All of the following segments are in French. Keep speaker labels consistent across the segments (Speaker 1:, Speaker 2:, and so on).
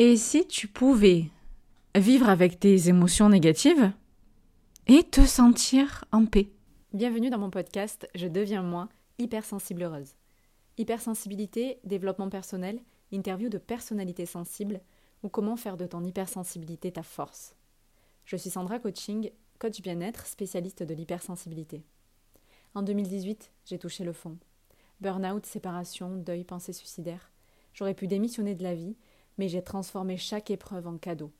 Speaker 1: Et si tu pouvais vivre avec tes émotions négatives et te sentir en paix?
Speaker 2: Bienvenue dans mon podcast Je deviens moi, hypersensible heureuse. Hypersensibilité, développement personnel, interview de personnalités sensibles ou comment faire de ton hypersensibilité ta force. Je suis Sandra Coaching, coach bien-être, spécialiste de l'hypersensibilité. En 2018, j'ai touché le fond. Burnout, séparation, deuil, pensée suicidaire. J'aurais pu démissionner de la vie mais j'ai transformé chaque épreuve en cadeau.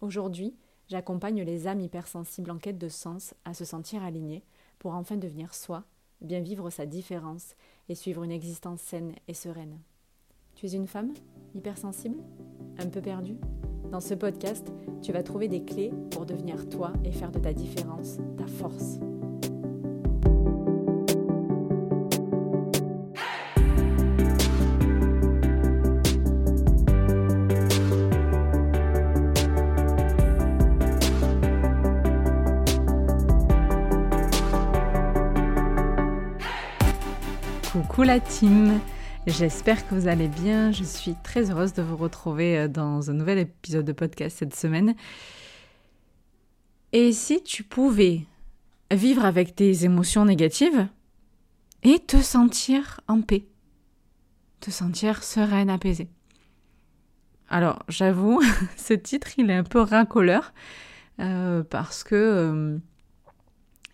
Speaker 2: Aujourd'hui, j'accompagne les âmes hypersensibles en quête de sens à se sentir alignés pour enfin devenir soi, bien vivre sa différence et suivre une existence saine et sereine. Tu es une femme hypersensible? Un peu perdue? Dans ce podcast, tu vas trouver des clés pour devenir toi et faire de ta différence ta force.
Speaker 1: La team J'espère que vous allez bien. Je suis très heureuse de vous retrouver euh, dans un nouvel épisode de podcast cette semaine. Et si tu pouvais vivre avec tes émotions négatives et te sentir en paix, te sentir sereine, apaisée. Alors, j'avoue, ce titre, il est un peu racoleur euh, parce que euh,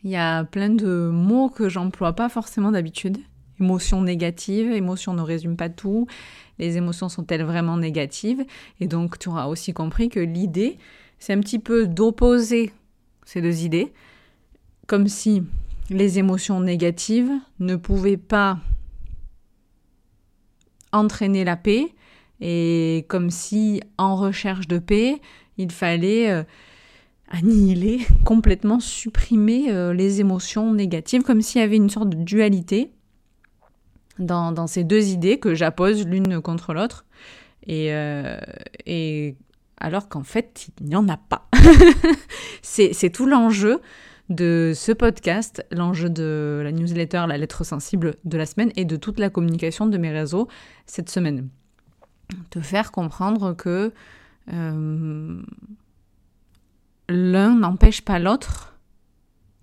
Speaker 1: il y a plein de mots que j'emploie pas forcément d'habitude émotions négatives. Émotions ne résument pas tout. Les émotions sont-elles vraiment négatives? Et donc, tu auras aussi compris que l'idée, c'est un petit peu d'opposer ces deux idées, comme si les émotions négatives ne pouvaient pas entraîner la paix, et comme si en recherche de paix, il fallait euh, annihiler, complètement supprimer euh, les émotions négatives, comme s'il y avait une sorte de dualité dans, ces deux idées que j'appose l'une contre l'autre. Et, euh, alors qu'en fait, il n'y en a pas. c'est tout l'enjeu de ce podcast, l'enjeu de la newsletter, la lettre sensible de la semaine et de toute la communication de mes réseaux cette semaine. Te faire comprendre que euh, l'un n'empêche pas l'autre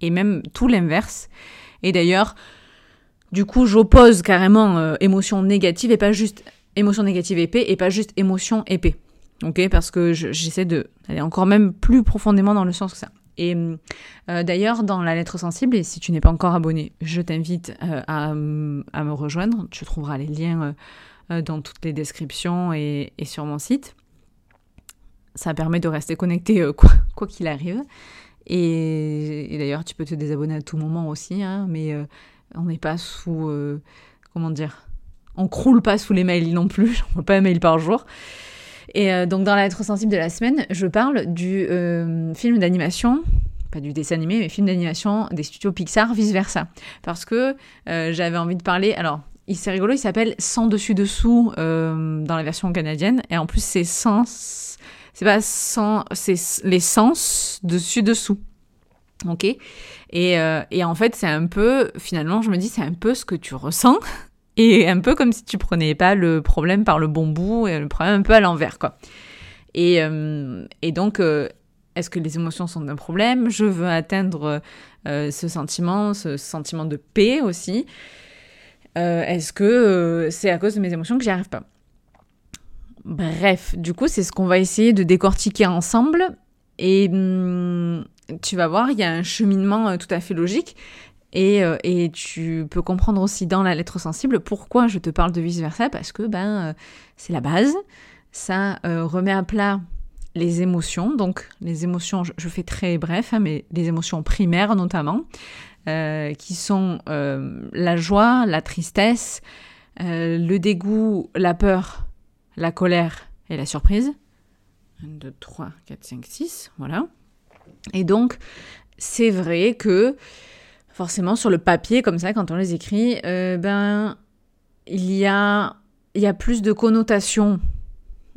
Speaker 1: et même tout l'inverse. Et d'ailleurs, du coup, j'oppose carrément euh, émotion négative et pas juste émotion négative épée et pas juste émotion épée. Ok, parce que j'essaie de d'aller encore même plus profondément dans le sens que ça. Et euh, d'ailleurs, dans la lettre sensible, et si tu n'es pas encore abonné, je t'invite euh, à, me rejoindre. Tu trouveras les liens dans toutes les descriptions et, sur mon site. Ça permet de rester connecté quoi qu'il arrive. Et, d'ailleurs, tu peux te désabonner à tout moment aussi, hein, mais on n'est pas sous. Euh, comment dire On croule pas sous les mails non plus. J'envoie pas un mail par jour. Et euh, donc, dans la lettre sensible de la semaine, je parle du euh, film d'animation pas du dessin animé, mais film d'animation des studios Pixar, vice-versa. Parce que j'avais envie de parler. Alors, c'est rigolo, il s'appelle Sans dessus-dessous dans la version canadienne. Et en plus, c'est sans. C'est pas sans. C'est les sens dessus-dessous. Ok? Et, euh, et, en fait, c'est un peu, finalement, je me dis, c'est un peu ce que tu ressens. Et un peu comme si tu prenais pas le problème par le bon bout et le problème un peu à l'envers, quoi. Et, euh, donc, euh, est-ce que les émotions sont un problème? Je veux atteindre ce sentiment, ce sentiment de paix aussi. est-ce que c'est à cause de mes émotions que j'y arrive pas? Bref, du coup, c'est ce qu'on va essayer de décortiquer ensemble. Et, hum, tu vas voir, il y a un cheminement euh, tout à fait logique. Euh, et, tu peux comprendre aussi dans la lettre sensible pourquoi je te parle de vice-versa, parce que ben, euh, c'est la base. Ça remet à plat les émotions. Donc, les émotions, je, fais très bref, hein, mais les émotions primaires notamment, qui sont la joie, la tristesse, le dégoût, la peur, la colère et la surprise. 1, 2, 3, 4, 5, 6, voilà. Et donc, c'est vrai que forcément sur le papier, comme ça, quand on les écrit, euh, ben, il y a, il y a plus de connotations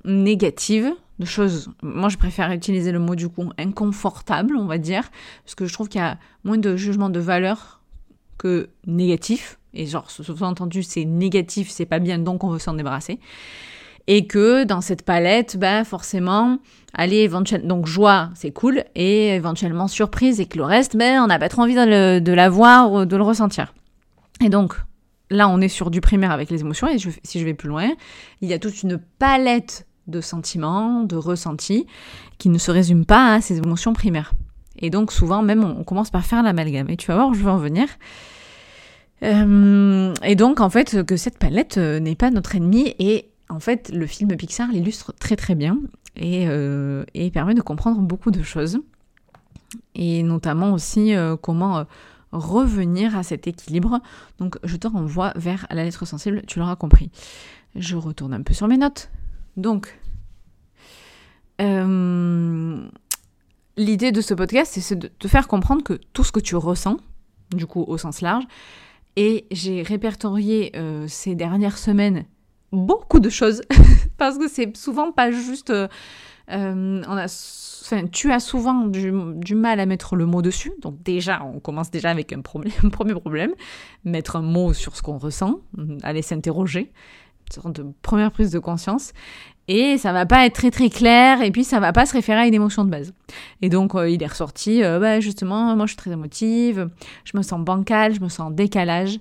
Speaker 1: négatives, de choses. Moi, je préfère utiliser le mot du coup inconfortable, on va dire, parce que je trouve qu'il y a moins de jugement de valeur que négatif. Et genre, sous-entendu, c'est négatif, c'est pas bien, donc on veut s'en débarrasser. Et que dans cette palette, ben forcément, allez, éventuellement, donc joie, c'est cool, et éventuellement surprise, et que le reste, ben on n'a pas trop envie de, le, de l'avoir ou de le ressentir. Et donc, là, on est sur du primaire avec les émotions, et si je vais plus loin, il y a toute une palette de sentiments, de ressentis, qui ne se résument pas à ces émotions primaires. Et donc, souvent, même, on, commence par faire l'amalgame. Et tu vas voir, je vais en venir. Euh, et donc, en fait, que cette palette euh, n'est pas notre ennemi. Et en fait, le film Pixar l'illustre très très bien et, euh, et, permet de comprendre beaucoup de choses. Et notamment aussi comment revenir à cet équilibre. Donc, je te renvoie vers la lettre sensible, tu l'auras compris. Je retourne un peu sur mes notes. Donc, l'idée de ce podcast, c'est de te faire comprendre que tout ce que tu ressens, du coup au sens large, et j'ai répertorié euh, ces dernières semaines beaucoup de choses, parce que c'est souvent pas juste... Euh, euh, a, tu as souvent du, mal à mettre le mot dessus, donc déjà, on commence déjà avec un, premier problème, mettre un mot sur ce qu'on ressent, aller s'interroger, une sorte de première prise de conscience. Et ça va pas être très très clair et puis ça va pas se référer à une émotion de base. Et donc euh, il est ressorti, bah, justement, moi je suis très émotive, je me sens bancale, je me sens en décalage,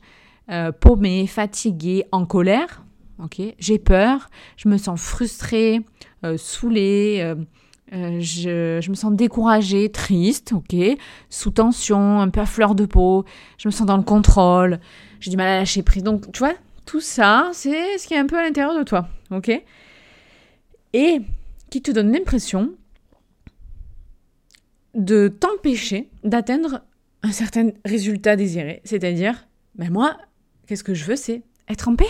Speaker 1: paumée, fatiguée, en colère, ok, j'ai peur, je me sens frustrée, saoulée, je, je, me sens découragée, triste, ok, sous tension, un peu à fleur de peau, je me sens dans le contrôle, j'ai du mal à lâcher prise. Donc tu vois, tout ça, c'est ce qui est un peu à l'intérieur de toi, ok. Et qui te donne l'impression de t'empêcher d'atteindre un certain résultat désiré. C'est-à-dire, ben moi, qu'est-ce que je veux, c'est être en paix.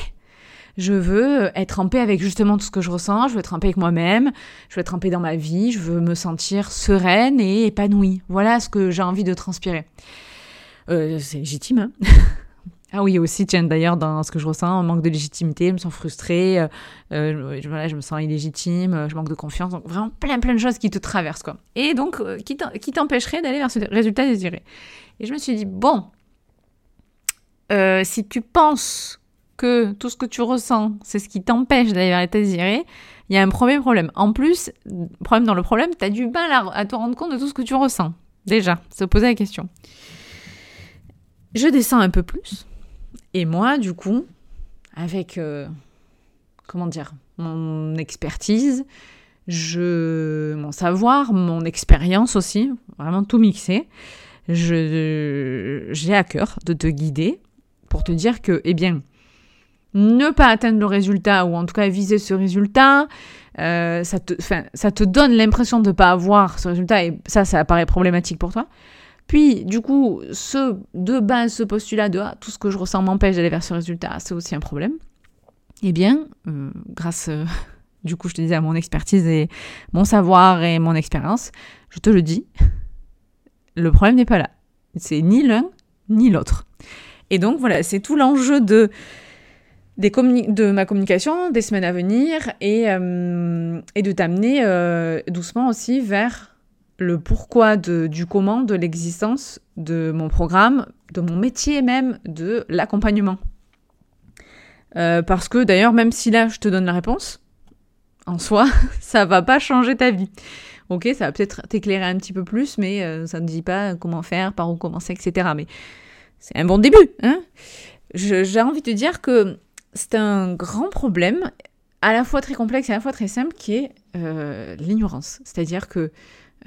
Speaker 1: Je veux être en paix avec justement tout ce que je ressens, je veux être en paix avec moi-même, je veux être en paix dans ma vie, je veux me sentir sereine et épanouie. Voilà ce que j'ai envie de transpirer. Euh, c'est légitime, hein ah oui, aussi, tiens, d'ailleurs, dans ce que je ressens, un manque de légitimité, je me sens frustrée, euh, euh voilà, je me sens illégitime, euh, je manque de confiance, donc vraiment plein plein de choses qui te traversent, quoi. Et donc, euh, qui t'empêcherait d'aller vers ce résultat désiré. Et je me suis dit, bon, si tu penses tout ce que tu ressens, c'est ce qui t'empêche d'aller vers l'état désiré, il y a un premier problème. En plus, problème dans le problème, tu as du mal à, à te rendre compte de tout ce que tu ressens. Déjà, se poser la question. Je descends un peu plus et moi, du coup, avec, euh, comment dire, mon expertise, je, mon savoir, mon expérience aussi, vraiment tout mixé, j'ai à cœur de te guider pour te dire que, eh bien, ne pas atteindre le résultat, ou en tout cas viser ce résultat, euh, ça, te, ça te donne l'impression de ne pas avoir ce résultat, et ça, ça apparaît problématique pour toi. Puis, du coup, ce, de base, ce postulat de ah, tout ce que je ressens m'empêche d'aller vers ce résultat, c'est aussi un problème. Eh bien, euh, grâce, euh, du coup, je te disais, à mon expertise et mon savoir et mon expérience, je te le dis, le problème n'est pas là. C'est ni l'un ni l'autre. Et donc, voilà, c'est tout l'enjeu de, de ma communication des semaines à venir et, euh, et de t'amener doucement aussi vers le pourquoi du comment de l'existence de mon programme, de mon métier même, de l'accompagnement. Euh, parce que d'ailleurs, même si là je te donne la réponse, en soi, ça va pas changer ta vie. Ok, ça va peut-être t'éclairer un petit peu plus, mais euh, ça ne dit pas comment faire, par où commencer, etc. Mais c'est un bon début. Hein J'ai envie de te dire que c'est un grand problème, à la fois très complexe et à la fois très simple, qui est euh, l'ignorance. C'est-à-dire que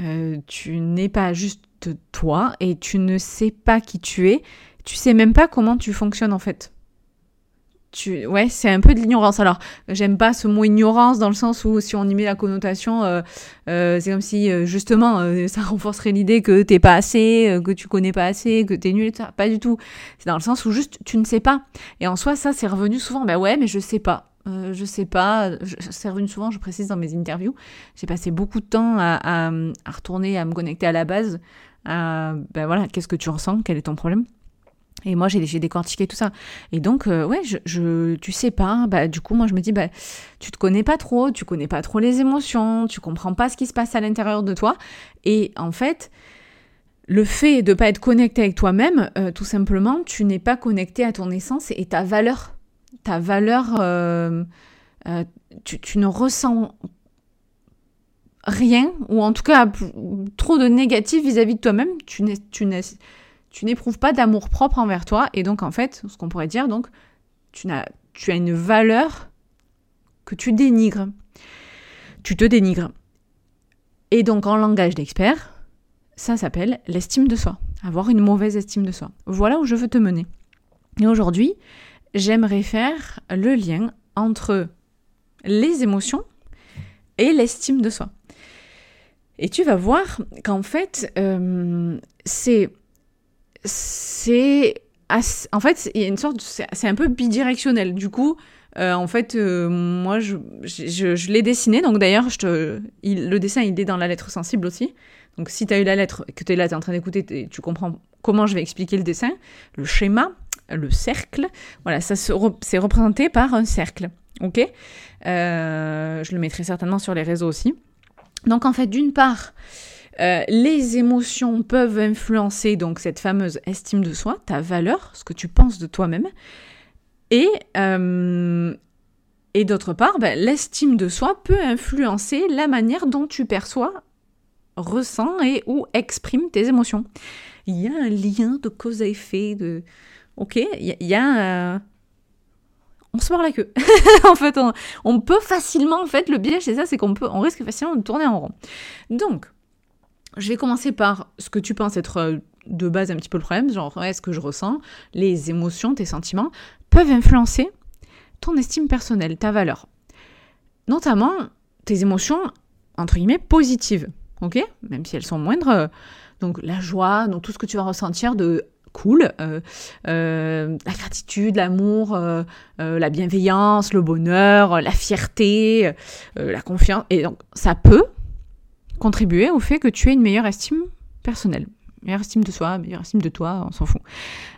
Speaker 1: euh, tu n'es pas juste toi et tu ne sais pas qui tu es. Tu sais même pas comment tu fonctionnes en fait. Tu... Ouais, c'est un peu de l'ignorance. Alors, j'aime pas ce mot ignorance dans le sens où si on y met la connotation, euh, euh, c'est comme si justement ça renforcerait l'idée que t'es pas assez, que tu connais pas assez, que t'es nul, ça. Pas du tout. C'est dans le sens où juste tu ne sais pas. Et en soi, ça c'est revenu souvent. Ben ouais, mais je sais pas. Euh, je sais pas, c'est revenu souvent, je précise dans mes interviews, j'ai passé beaucoup de temps à, retourner, à me connecter à la base, à, ben voilà, qu'est-ce que tu ressens, quel est ton problème? Et moi, j'ai décortiqué tout ça. Et donc, euh, ouais, tu sais pas. Bah, du coup, moi, je me dis, bah, tu te connais pas trop, tu connais pas trop les émotions, tu comprends pas ce qui se passe à l'intérieur de toi. Et en fait, le fait de pas être connecté avec toi-même, euh, tout simplement, tu n'es pas connecté à ton essence et ta valeur ta valeur, euh, tu, ne ressens rien, ou en tout cas trop de négatif vis-à-vis de toi-même, tu n'éprouves pas d'amour propre envers toi, et donc en fait, ce qu'on pourrait dire, donc, tu as, tu as une valeur que tu dénigres. Tu te dénigres. Et donc en langage d'expert, ça s'appelle l'estime de soi, avoir une mauvaise estime de soi. Voilà où je veux te mener. Et aujourd'hui, j'aimerais faire le lien entre les émotions et l'estime de soi. Et tu vas voir qu'en fait, euh, c'est. C'est. En fait, il y a une sorte. C'est un peu bidirectionnel. Du coup, euh, en fait, euh, moi, je, je, l'ai dessiné. Donc d'ailleurs, le dessin, il est dans la lettre sensible aussi. Donc si tu as eu la lettre, que tu es là, tu es en train d'écouter, tu comprends comment je vais expliquer le dessin, le schéma, le cercle. Voilà, ça c'est représenté par un cercle. Ok? Euh, Je le mettrai certainement sur les réseaux aussi. Donc en fait, d'une part, les émotions peuvent influencer donc cette fameuse estime de soi, ta valeur, ce que tu penses de toi-même. Et, euh, et d'autre part, ben, l'estime de soi peut influencer la manière dont tu perçois, ressens et ou exprimes tes émotions. Il y a un lien de cause à effet, de... Ok, il y, a... On se mord la queue. en fait, on, peut facilement, en fait, le biais c'est ça, c'est qu'on peut, on risque facilement de tourner en rond. Donc, je vais commencer par ce que tu penses être euh, de base un petit peu le problème, genre est-ce que je ressens, les émotions, tes sentiments, peuvent influencer ton estime personnelle, ta valeur. Notamment tes émotions, entre guillemets, positives, ok? Même si elles sont moindres. Donc la joie, donc tout ce que tu vas ressentir de cool, euh, euh, la gratitude, l'amour, euh, la bienveillance, le bonheur, la fierté, la confiance. Et donc ça peut contribuer au fait que tu aies une meilleure estime personnelle meilleure estime de soi, meilleure estime de toi, on s'en fout.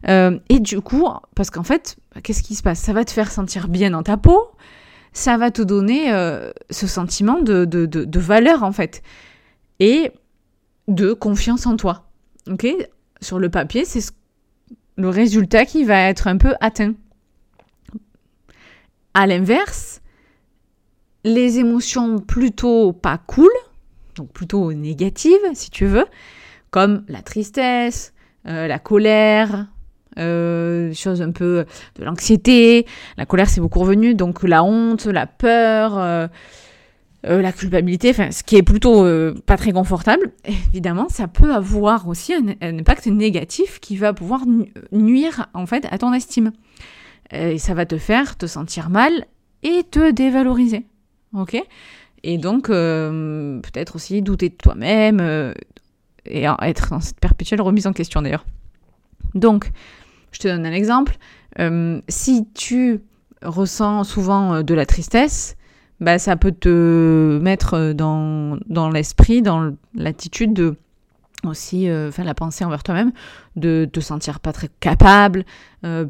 Speaker 1: Euh, et du coup, parce qu'en fait, qu'est-ce qui se passe? Ça va te faire sentir bien dans ta peau, ça va te donner euh, ce sentiment de, de, de, valeur en fait, et de confiance en toi. Ok? Sur le papier, c'est le résultat qui va être un peu atteint. À l'inverse, les émotions plutôt pas cool, donc plutôt négatives si tu veux, comme la tristesse, euh, la colère, euh, choses un peu de l'anxiété. La colère, c'est beaucoup revenu, donc la honte, la peur, euh, la culpabilité, ce qui est plutôt pas très confortable. Évidemment, ça peut avoir aussi un, impact négatif qui va pouvoir nuire en fait à ton estime. Et ça va te faire te sentir mal et te dévaloriser. Ok? Et donc, peut-être aussi douter de toi-même, et être dans cette perpétuelle remise en question d'ailleurs. Donc, je te donne un exemple. Euh, si tu ressens souvent euh, de la tristesse, bah, ça peut te mettre dans, dans l'esprit, dans l'attitude de aussi, euh, enfin la pensée envers toi-même, de te sentir pas très capable,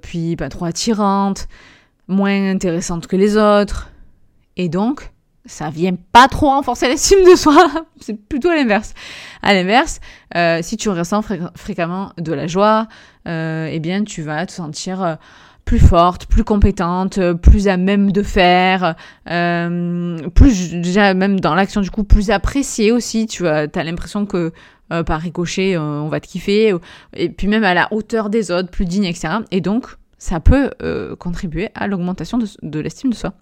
Speaker 1: puis pas trop attirante, moins intéressante que les autres. Et donc, ça vient pas trop renforcer l'estime de soi, c'est plutôt à l'inverse. À l'inverse, euh, si tu ressens fréquemment de la joie, euh, eh bien tu vas te sentir euh, plus forte, plus compétente, plus à même de faire, plus déjà même dans l'action du coup plus appréciée aussi. Tu as, l'impression que par ricochet on va te kiffer, et puis même à la hauteur des autres, plus digne, etc. Et donc ça peut contribuer à l'augmentation de l'estime de soi.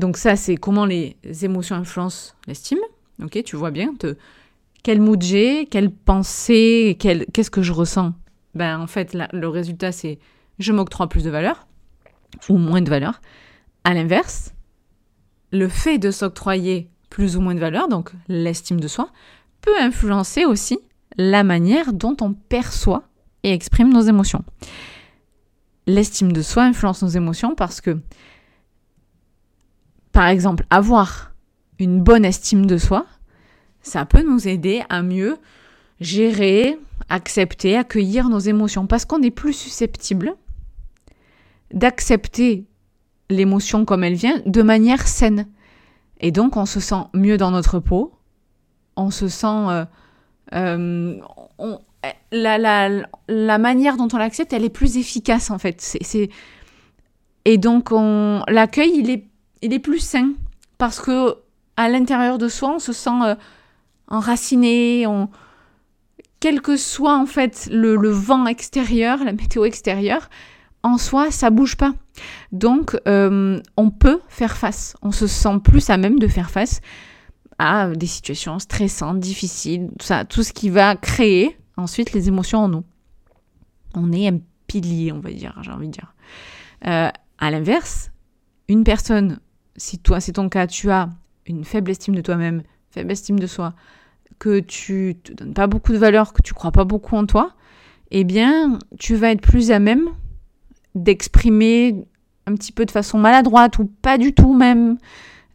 Speaker 1: Donc ça, c'est comment les émotions influencent l'estime. Ok, tu vois bien. Quel mood j'ai, quelle pensée, qu'est-ce que je ressens. Ben en fait, le résultat, c'est je m'octroie plus de valeur ou moins de valeur. À l'inverse, le fait de s'octroyer plus ou moins de valeur, donc l'estime de soi, peut influencer aussi la manière dont on perçoit et exprime nos émotions. L'estime de soi influence nos émotions parce que par exemple, avoir une bonne estime de soi, ça peut nous aider à mieux gérer, accepter, accueillir nos émotions, parce qu'on est plus susceptible d'accepter l'émotion comme elle vient de manière saine. Et donc on se sent mieux dans notre peau, on se sent... Euh, euh, la, manière dont on l'accepte, elle est plus efficace en fait. C'est, et donc l'accueil, il est il est plus sain parce que à l'intérieur de soi, on se sent euh, enraciné, quel que soit en fait le, vent extérieur, la météo extérieure, en soi, ça bouge pas. Donc, euh, on peut faire face. On se sent plus à même de faire face à des situations stressantes, difficiles, tout ça, tout ce qui va créer ensuite les émotions en nous. On est un pilier, on va dire, j'ai envie de dire. Euh, à l'inverse, une personne, si toi c'est ton cas, tu as une faible estime de toi-même, faible estime de soi, que tu te donnes pas beaucoup de valeur, que tu crois pas beaucoup en toi, eh bien, tu vas être plus à même d'exprimer un petit peu de façon maladroite ou pas du tout même,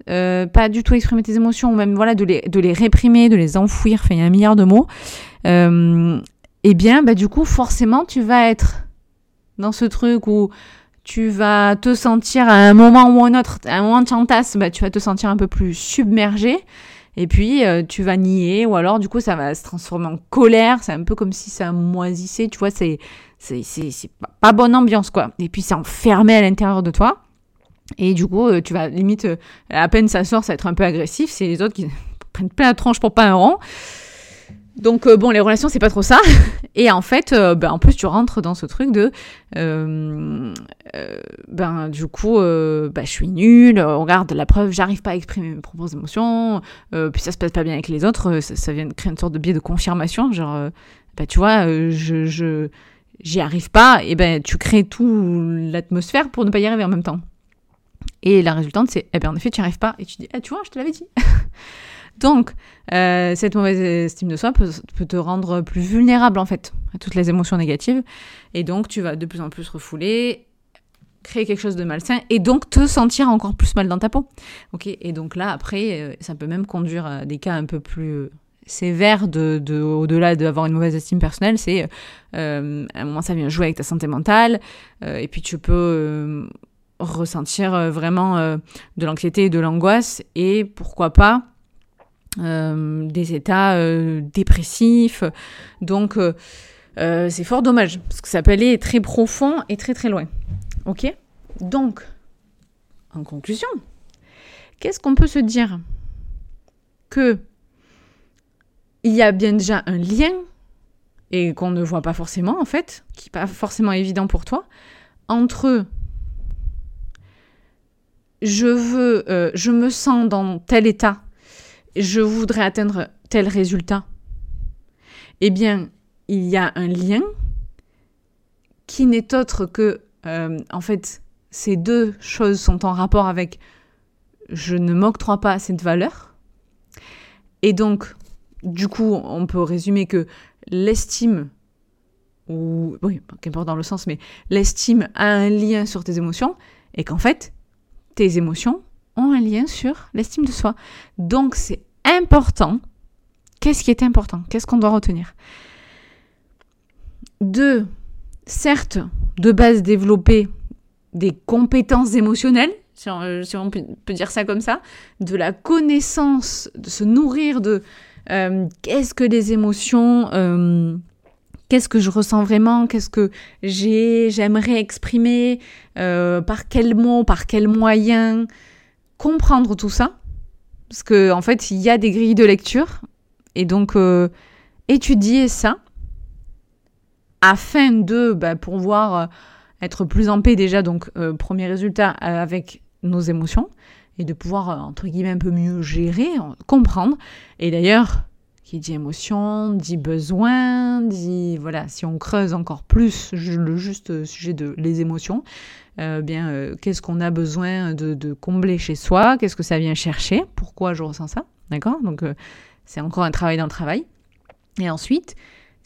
Speaker 1: euh, pas du tout exprimer tes émotions, ou même voilà de les, réprimer, de les enfouir, enfin il y a un milliard de mots, euh, eh bien, bah, du coup, forcément, tu vas être dans ce truc où tu vas te sentir à un moment ou un autre, à un moment de chantasse, bah, tu vas te sentir un peu plus submergé. Et puis, euh, tu vas nier, ou alors, du coup, ça va se transformer en colère. C'est un peu comme si ça moisissait, tu vois, c'est, c'est, c'est, pas, bonne ambiance, quoi. Et puis, c'est enfermé à l'intérieur de toi. Et du coup, euh, tu vas limite, euh, à peine ça sort, ça va être un peu agressif. C'est les autres qui prennent plein la tronche pour pas un rond. Donc euh, bon, les relations, c'est pas trop ça. Et en fait, euh, ben, en plus, tu rentres dans ce truc de, euh, ben du coup, ben, je suis nulle. Regarde, la preuve, j'arrive pas à exprimer mes propres émotions. puis ça se passe pas bien avec les autres. Ça, vient de créer une sorte de biais de confirmation. Genre, ben, tu vois, je, je j'y arrive pas. Et ben tu crées tout l'atmosphère pour ne pas y arriver en même temps. Et la résultante, c'est, eh ben en effet, tu n'y arrives pas. Et tu dis, ah, tu vois, je te l'avais dit. Donc, euh, cette mauvaise estime de soi peut, te rendre plus vulnérable en fait à toutes les émotions négatives. Et donc, tu vas de plus en plus refouler, créer quelque chose de malsain et donc te sentir encore plus mal dans ta peau. Ok Et donc là, après, euh, ça peut même conduire à des cas un peu plus sévères de, de au-delà d'avoir une mauvaise estime personnelle. C'est euh, à un moment, ça vient jouer avec ta santé mentale et puis tu peux ressentir vraiment de l'anxiété et de l'angoisse et pourquoi pas euh, des états euh, dépressifs. Donc, euh, c'est fort dommage, parce que ça peut aller très profond et très très loin. Ok? Donc, en conclusion, qu'est-ce qu'on peut se dire? Que il y a bien déjà un lien, et qu'on ne voit pas forcément en fait, qui n'est pas forcément évident pour toi, entre je veux, je me sens dans tel état je voudrais atteindre tel résultat, eh bien, il y a un lien qui n'est autre que, euh, en fait, ces deux choses sont en rapport avec je ne m'octroie pas cette valeur. Et donc, du coup, on peut résumer que l'estime, ou oui, qu'importe dans le sens, mais l'estime a un lien sur tes émotions, et qu'en fait, tes émotions ont un lien sur l'estime de soi. Donc c'est important. Qu'est-ce qui est important? Qu'est-ce qu'on doit retenir? De, certes, de base développer des compétences émotionnelles, si on, peut dire ça comme ça, de la connaissance, de se nourrir de euh, qu'est-ce que les émotions, euh, qu'est-ce que je ressens vraiment, qu'est-ce que j'ai, j'aimerais exprimer, euh, par quels mots, par quels moyens, comprendre tout ça, parce qu'en en fait, il y a des grilles de lecture, et donc euh, étudier ça afin de bah, pouvoir euh, être plus en paix déjà, donc euh, premier résultat avec nos émotions, et de pouvoir, entre guillemets, un peu mieux gérer, comprendre. Et d'ailleurs, qui dit émotion, dit besoin, dit voilà, si on creuse encore plus le juste sujet de les émotions, euh, bien euh, qu'est-ce qu'on a besoin de, combler chez soi, qu'est-ce que ça vient chercher, pourquoi je ressens ça, d'accord? Donc euh, c'est encore un travail dans le travail. Et ensuite,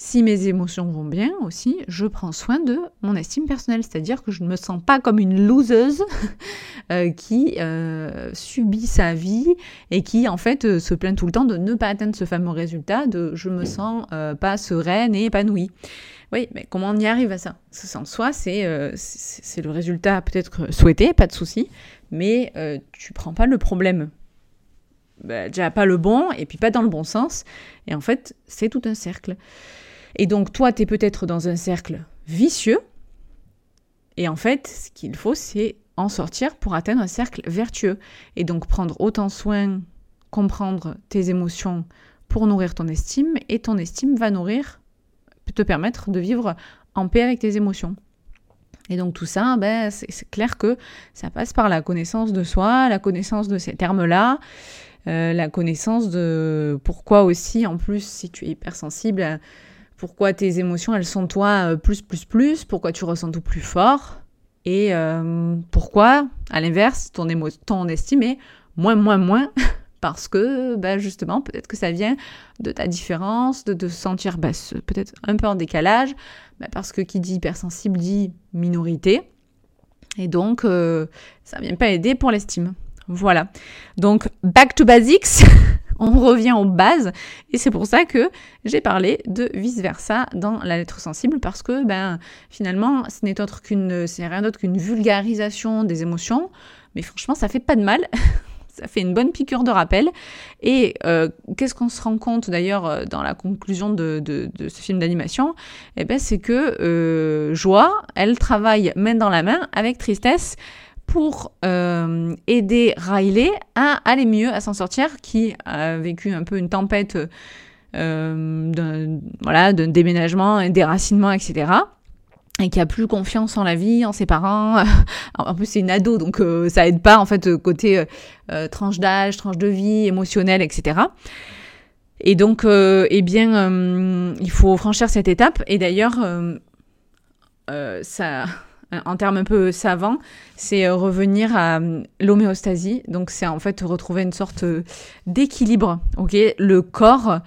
Speaker 1: si mes émotions vont bien aussi, je prends soin de mon estime personnelle, c'est-à-dire que je ne me sens pas comme une loseuse euh, qui euh, subit sa vie et qui en fait euh, se plaint tout le temps de ne pas atteindre ce fameux résultat de je me sens pas sereine et épanouie. Oui, mais comment on y arrive à ça? En soi, c'est c'est le résultat peut-être souhaité, pas de souci, mais tu prends pas le problème bah, déjà pas le bon et puis pas dans le bon sens. Et en fait, c'est tout un cercle. Et donc toi, tu es peut-être dans un cercle vicieux. Et en fait, ce qu'il faut, c'est en sortir pour atteindre un cercle vertueux. Et donc prendre autant soin, comprendre tes émotions pour nourrir ton estime, et ton estime va nourrir, te permettre de vivre en paix avec tes émotions. Et donc tout ça, ben, c'est clair que ça passe par la connaissance de soi, la connaissance de ces termes-là, euh, la connaissance de pourquoi aussi, en plus, si tu es hypersensible, pourquoi tes émotions, elles sont toi euh, plus, plus, plus, pourquoi tu ressens tout plus fort, et euh, pourquoi, à l'inverse, ton, ton estime est moins, moins, moins, parce que ben justement, peut-être que ça vient de ta différence, de te sentir ben, peut-être un peu en décalage, ben parce que qui dit hypersensible dit minorité, et donc euh, ça vient pas aider pour l'estime. Voilà. Donc, back to basics. on revient aux bases. Et c'est pour ça que j'ai parlé de vice versa dans la lettre sensible parce que ben finalement ce n'est autre qu'une rien d'autre qu'une vulgarisation des émotions. Mais franchement ça fait pas de mal. Ça fait une bonne piqûre de rappel. Et euh, qu'est-ce qu'on se rend compte d'ailleurs euh, dans la conclusion de, ce film d'animation? Eh ben, c'est que euh, Joie, elle travaille main dans la main avec Tristesse pour aider Riley à aller mieux, à s'en sortir, qui a vécu un peu une tempête d'un voilà, déménagement, un déracinement, etc et qui a plus confiance en la vie, en ses parents. en plus, c'est une ado, donc euh, ça aide pas en fait côté euh, tranche d'âge, tranche de vie, émotionnelle, etc. Et donc, euh, eh bien, il faut franchir cette étape. Et d'ailleurs, ça, en termes un peu savants, c'est revenir à l'homéostasie. Donc, c'est en fait retrouver une sorte d'équilibre. Ok, le corps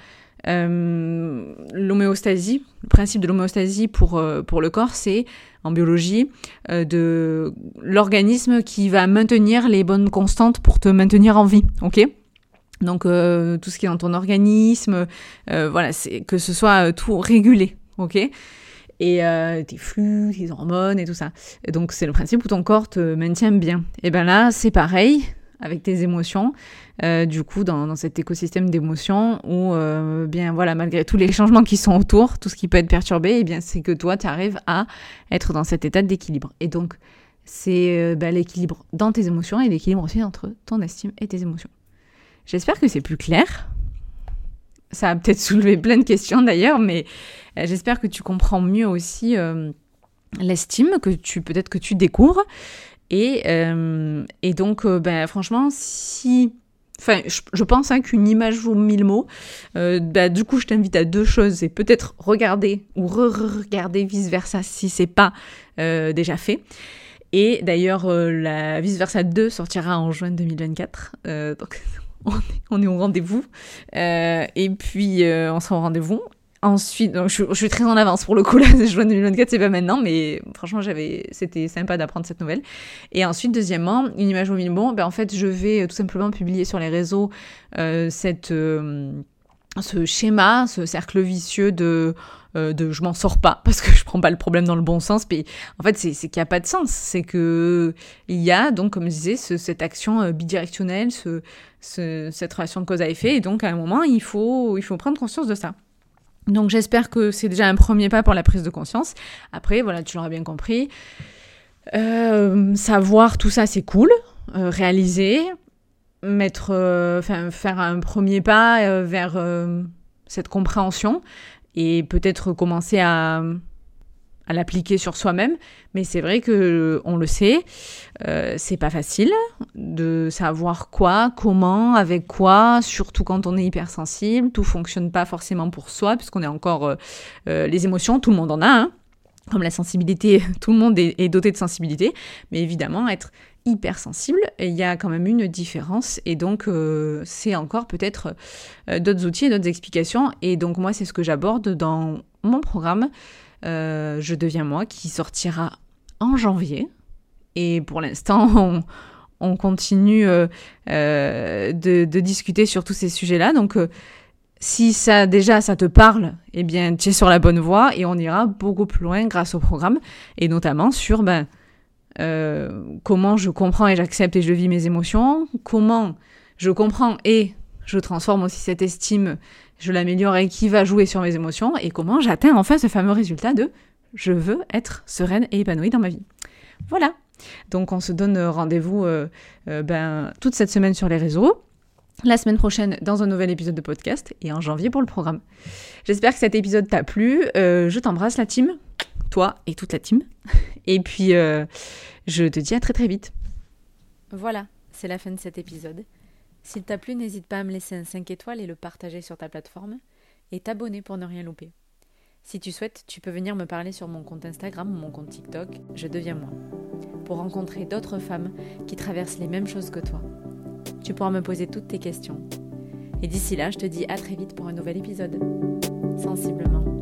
Speaker 1: euh, l'homéostasie, le principe de l'homéostasie pour, euh, pour le corps, c'est en biologie euh, de l'organisme qui va maintenir les bonnes constantes pour te maintenir en vie, ok? Donc tout ce qui est dans ton organisme, voilà, c'est que ce soit tout régulé, ok? Et tes flux, tes hormones et tout ça. Donc c'est le principe où ton corps te maintient bien. Et ben là, c'est pareil avec tes émotions. Euh, du coup, dans, cet écosystème d'émotions où, euh, bien voilà, malgré tous les changements qui sont autour, tout ce qui peut être perturbé, et eh bien, c'est que toi, tu arrives à être dans cet état d'équilibre. Et donc, c'est euh, bah, l'équilibre dans tes émotions et l'équilibre aussi entre ton estime et tes émotions. J'espère que c'est plus clair. Ça a peut-être soulevé plein de questions d'ailleurs, mais j'espère que tu comprends mieux aussi l'estime que tu peut-être que tu découvres. Et, et donc, ben, franchement, si Enfin, je, pense hein, qu'une image vaut mille mots. Euh, bah, du coup, je t'invite à deux choses. C'est peut-être regarder ou re-regarder vice-versa si c'est pas euh, déjà fait. Et d'ailleurs, euh, la vice-versa 2 sortira en juin 2024. donc, on est, au rendez-vous. et puis, on sera au rendez-vous. Ensuite, je, suis très en avance pour le coup là, juin 2024, c'est pas maintenant, mais franchement, c'était sympa d'apprendre cette nouvelle. Et ensuite, deuxièmement, une image au bon, ben en fait, je vais tout simplement publier sur les réseaux euh, cette, euh, ce schéma, ce cercle vicieux de, euh, je m'en sors pas parce que je prends pas le problème dans le bon sens. En fait, c'est, qu'il n'y a pas de sens. C'est que il y a donc, comme je disais, ce, cette action bidirectionnelle, ce, ce, cette relation de cause à effet. Et donc, à un moment, il faut, prendre conscience de ça. Donc j'espère que c'est déjà un premier pas pour la prise de conscience. Après, voilà, tu l'auras bien compris. Euh, savoir tout ça, c'est cool. Euh, réaliser, mettre, euh, faire un premier pas vers cette compréhension et peut-être commencer à à l'appliquer sur soi-même, mais c'est vrai que on le sait, euh, c'est pas facile de savoir quoi, comment, avec quoi, surtout quand on est hypersensible. Tout fonctionne pas forcément pour soi, puisqu'on est encore euh, euh, les émotions, tout le monde en a. Hein. Comme la sensibilité, tout le monde est, doté de sensibilité, mais évidemment être hypersensible, il y a quand même une différence et donc euh, c'est encore peut-être d'autres outils et d'autres explications et donc moi c'est ce que j'aborde dans mon programme euh, Je deviens moi, qui sortira en janvier. Et pour l'instant, on, continue euh, euh, de, discuter sur tous ces sujets-là. Donc, si ça déjà ça te parle, eh bien, tu es sur la bonne voie et on ira beaucoup plus loin grâce au programme et notamment sur ben, comment je comprends et j'accepte et je vis mes émotions, comment je comprends et je transforme aussi cette estime je l'améliore et qui va jouer sur mes émotions et comment j'atteins enfin ce fameux résultat de je veux être sereine et épanouie dans ma vie. Voilà. Donc on se donne rendez-vous ben, toute cette semaine sur les réseaux la semaine prochaine dans un nouvel épisode de podcast et en janvier pour le programme. J'espère que cet épisode t'a plu. je t'embrasse la team, toi et toute la team. Et puis je te dis à très très vite.
Speaker 2: Voilà, c'est la fin de cet épisode. S'il t'a plu, n'hésite pas à me laisser un 5 étoiles et le partager sur ta plateforme et t'abonner pour ne rien louper. Si tu souhaites, tu peux venir me parler sur mon compte Instagram ou mon compte TikTok, je deviens moi, pour rencontrer d'autres femmes qui traversent les mêmes choses que toi. Tu pourras me poser toutes tes questions. Et d'ici là, je te dis à très vite pour un nouvel épisode. Sensiblement.